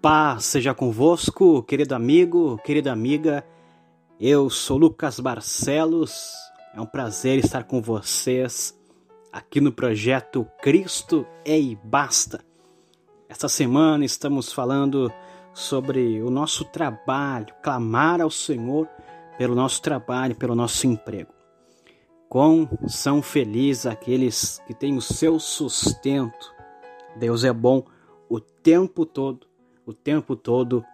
Paz seja convosco, querido amigo, querida amiga. Eu sou Lucas Barcelos. É um prazer estar com vocês aqui no projeto Cristo é e Basta. Esta semana estamos falando sobre o nosso trabalho, clamar ao Senhor pelo nosso trabalho, pelo nosso emprego. Quão são felizes aqueles que têm o seu sustento. Deus é bom o tempo todo o tempo todo.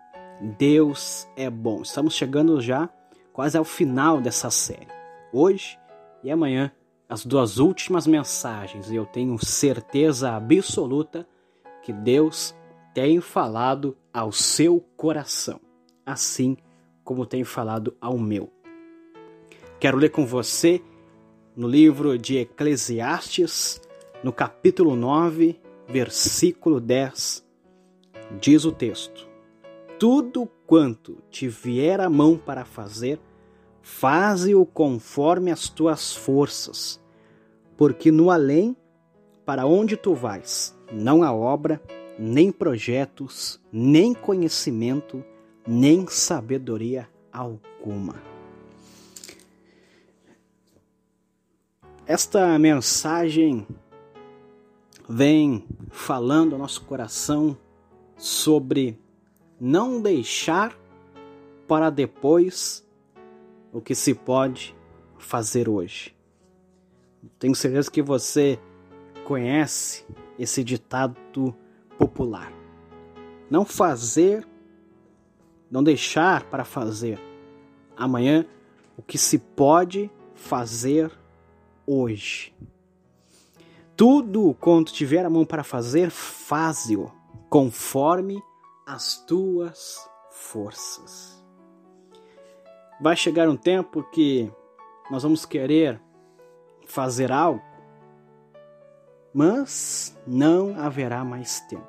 Deus é bom. Estamos chegando já quase ao final dessa série. Hoje e amanhã, as duas últimas mensagens, e eu tenho certeza absoluta que Deus tem falado ao seu coração, assim como tem falado ao meu. Quero ler com você no livro de Eclesiastes, no capítulo 9, versículo 10 Diz o texto: Tudo quanto te vier a mão para fazer, faze-o conforme as tuas forças, porque no além, para onde tu vais, não há obra, nem projetos, nem conhecimento, nem sabedoria alguma. Esta mensagem vem falando ao nosso coração sobre não deixar para depois o que se pode fazer hoje. Tenho certeza que você conhece esse ditado popular. Não fazer, não deixar para fazer amanhã o que se pode fazer hoje. Tudo quanto tiver a mão para fazer, faze-o conforme as tuas forças. Vai chegar um tempo que nós vamos querer fazer algo, mas não haverá mais tempo.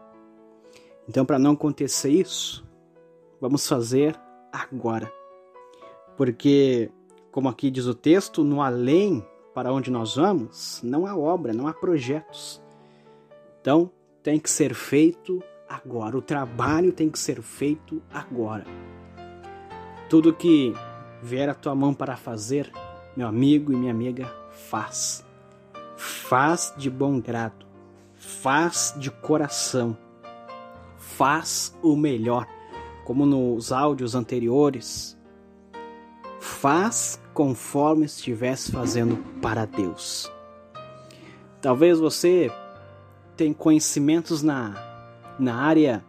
Então, para não acontecer isso, vamos fazer agora. Porque, como aqui diz o texto, no além para onde nós vamos, não há obra, não há projetos. Então, tem que ser feito agora. O trabalho tem que ser feito agora. Tudo que vier a tua mão para fazer, meu amigo e minha amiga, faz. Faz de bom grado. Faz de coração. Faz o melhor. Como nos áudios anteriores. Faz conforme estivesse fazendo para Deus. Talvez você tem conhecimentos na, na área,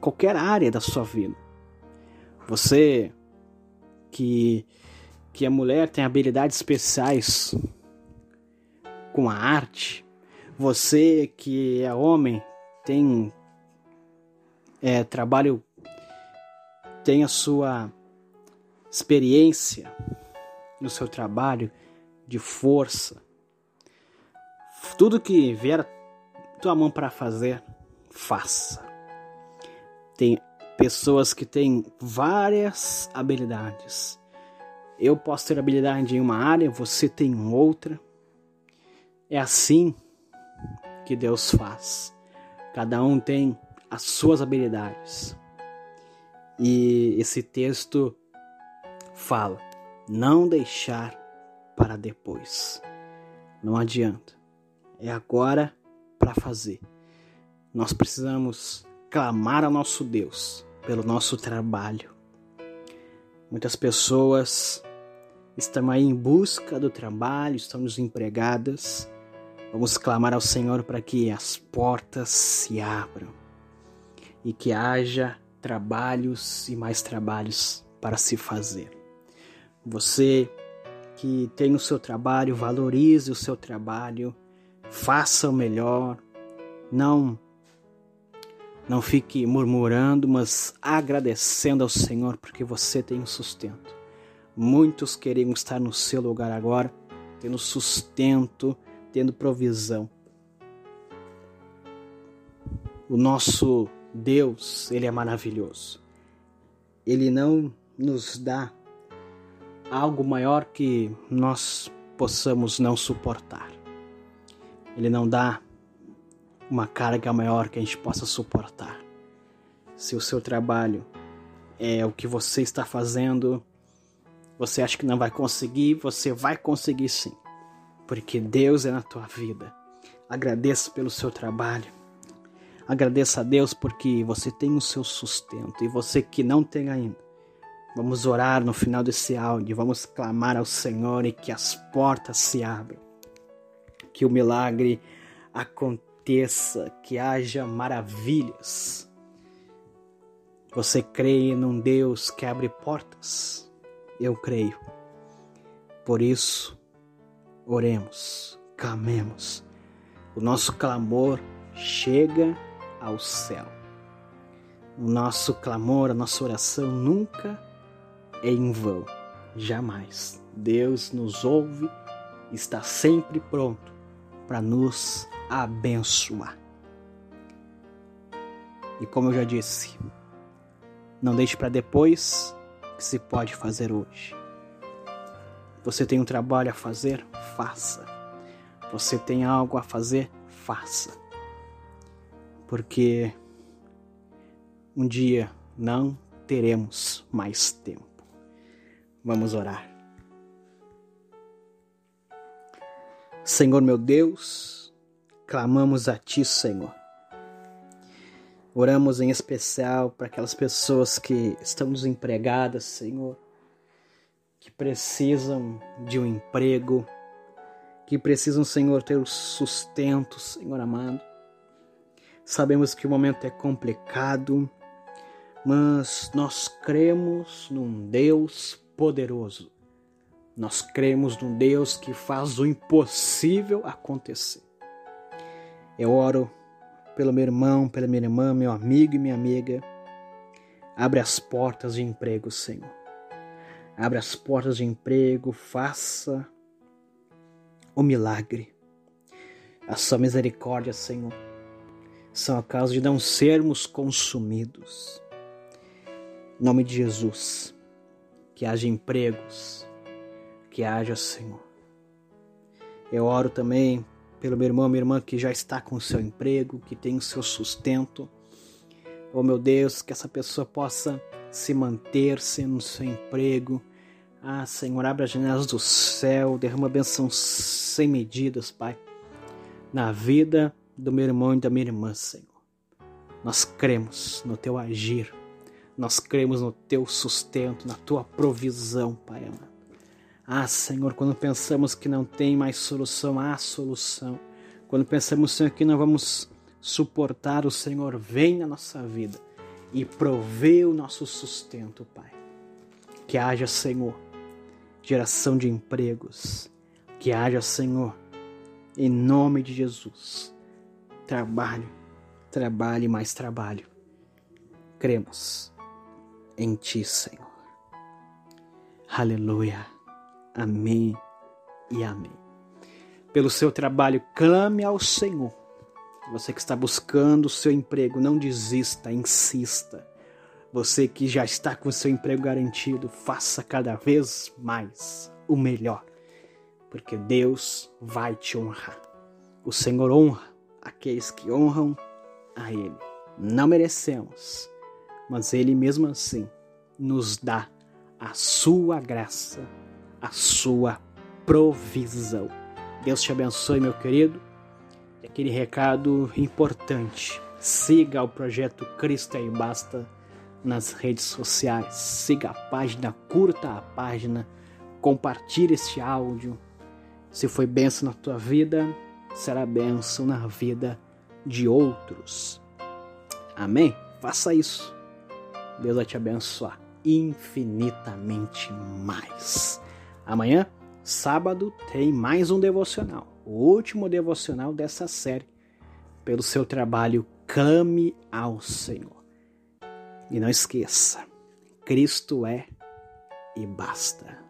qualquer área da sua vida. Você que, que é mulher tem habilidades especiais com a arte. Você que é homem tem é, trabalho, tem a sua experiência no seu trabalho de força. Tudo que vier tua mão para fazer, faça. Tem pessoas que têm várias habilidades. Eu posso ter habilidade em uma área, você tem outra. É assim que Deus faz. Cada um tem as suas habilidades. E esse texto fala: não deixar para depois. Não adianta é agora para fazer. Nós precisamos clamar ao nosso Deus pelo nosso trabalho. Muitas pessoas estão aí em busca do trabalho, estão desempregadas. Vamos clamar ao Senhor para que as portas se abram e que haja trabalhos e mais trabalhos para se fazer. Você que tem o seu trabalho, valorize o seu trabalho faça o melhor, não não fique murmurando, mas agradecendo ao Senhor porque você tem um sustento. Muitos queriam estar no seu lugar agora, tendo sustento, tendo provisão. O nosso Deus, ele é maravilhoso. Ele não nos dá algo maior que nós possamos não suportar. Ele não dá uma carga maior que a gente possa suportar. se o seu trabalho é o que você está fazendo, você acha que não vai conseguir, você vai conseguir sim. Porque Deus é na tua vida. Agradeça pelo seu trabalho. Agradeça a Deus porque você tem o seu sustento e você que não tem ainda. Vamos orar no final desse áudio, vamos clamar ao Senhor e que as portas se abram. Que o milagre aconteça, que haja maravilhas. Você crê num Deus que abre portas? Eu creio. Por isso, oremos, clamemos. O nosso clamor chega ao céu. O nosso clamor, a nossa oração nunca é em vão, jamais. Deus nos ouve, está sempre pronto para nos abençoar. E como eu já disse, não deixe para depois que se pode fazer hoje. Você tem um trabalho a fazer? Faça. Você tem algo a fazer? Faça porque um dia não teremos mais tempo. Vamos orar. Senhor meu Deus, clamamos a Ti, Senhor. Oramos em especial para aquelas pessoas que estão desempregadas, Senhor, que precisam de um emprego, que precisam, Senhor, ter o sustento, Senhor amado. Sabemos que o momento é complicado, mas nós cremos num Deus poderoso. Nós cremos num Deus que faz o impossível acontecer. Eu oro pelo meu irmão, pela minha irmã, meu amigo e minha amiga. Abre as portas de emprego, Senhor. Abre as portas de emprego, faça o milagre. A sua misericórdia, Senhor são a causa de não sermos consumidos. Em nome de Jesus, que haja empregos, que haja, Senhor. Eu oro também pelo meu irmão, minha irmã que já está com o seu emprego, que tem o seu sustento. Oh meu Deus, que essa pessoa possa se manter-se no seu emprego. Ah, Senhor, abre as janelas do céu, derrama bênção sem medidas, Pai, na vida do meu irmão e da minha irmã, Senhor. Nós cremos no teu agir, nós cremos no teu sustento, na tua provisão, Pai amado. Ah, Senhor, quando pensamos que não tem mais solução, há solução. Quando pensamos, Senhor, que não vamos suportar, o Senhor vem na nossa vida e provê o nosso sustento, Pai. Que haja, Senhor, geração de empregos. Que haja, Senhor, em nome de Jesus, trabalho, trabalho e mais trabalho. Cremos em Ti, Senhor. Aleluia. Amém e amém. Pelo seu trabalho, clame ao Senhor. Você que está buscando o seu emprego, não desista, insista. Você que já está com o seu emprego garantido, faça cada vez mais o melhor, porque Deus vai te honrar. O Senhor honra aqueles que honram a Ele. Não merecemos, mas Ele mesmo assim nos dá a sua graça, a sua provisão. Deus te abençoe, meu querido. E aquele recado importante: siga o projeto Cristo e Basta nas redes sociais. Siga a página, curta a página, compartilhe este áudio. Se foi benção na tua vida, será bênção na vida de outros. Amém? Faça isso. Deus vai te abençoar infinitamente mais. Amanhã, sábado, tem mais um devocional, o último devocional dessa série. Pelo seu trabalho, clame ao Senhor. E não esqueça, Cristo é e basta.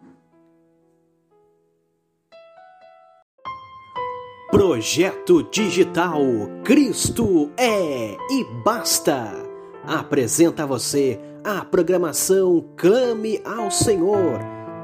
Projeto Digital Cristo é e basta. Apresenta a você a programação Clame ao Senhor.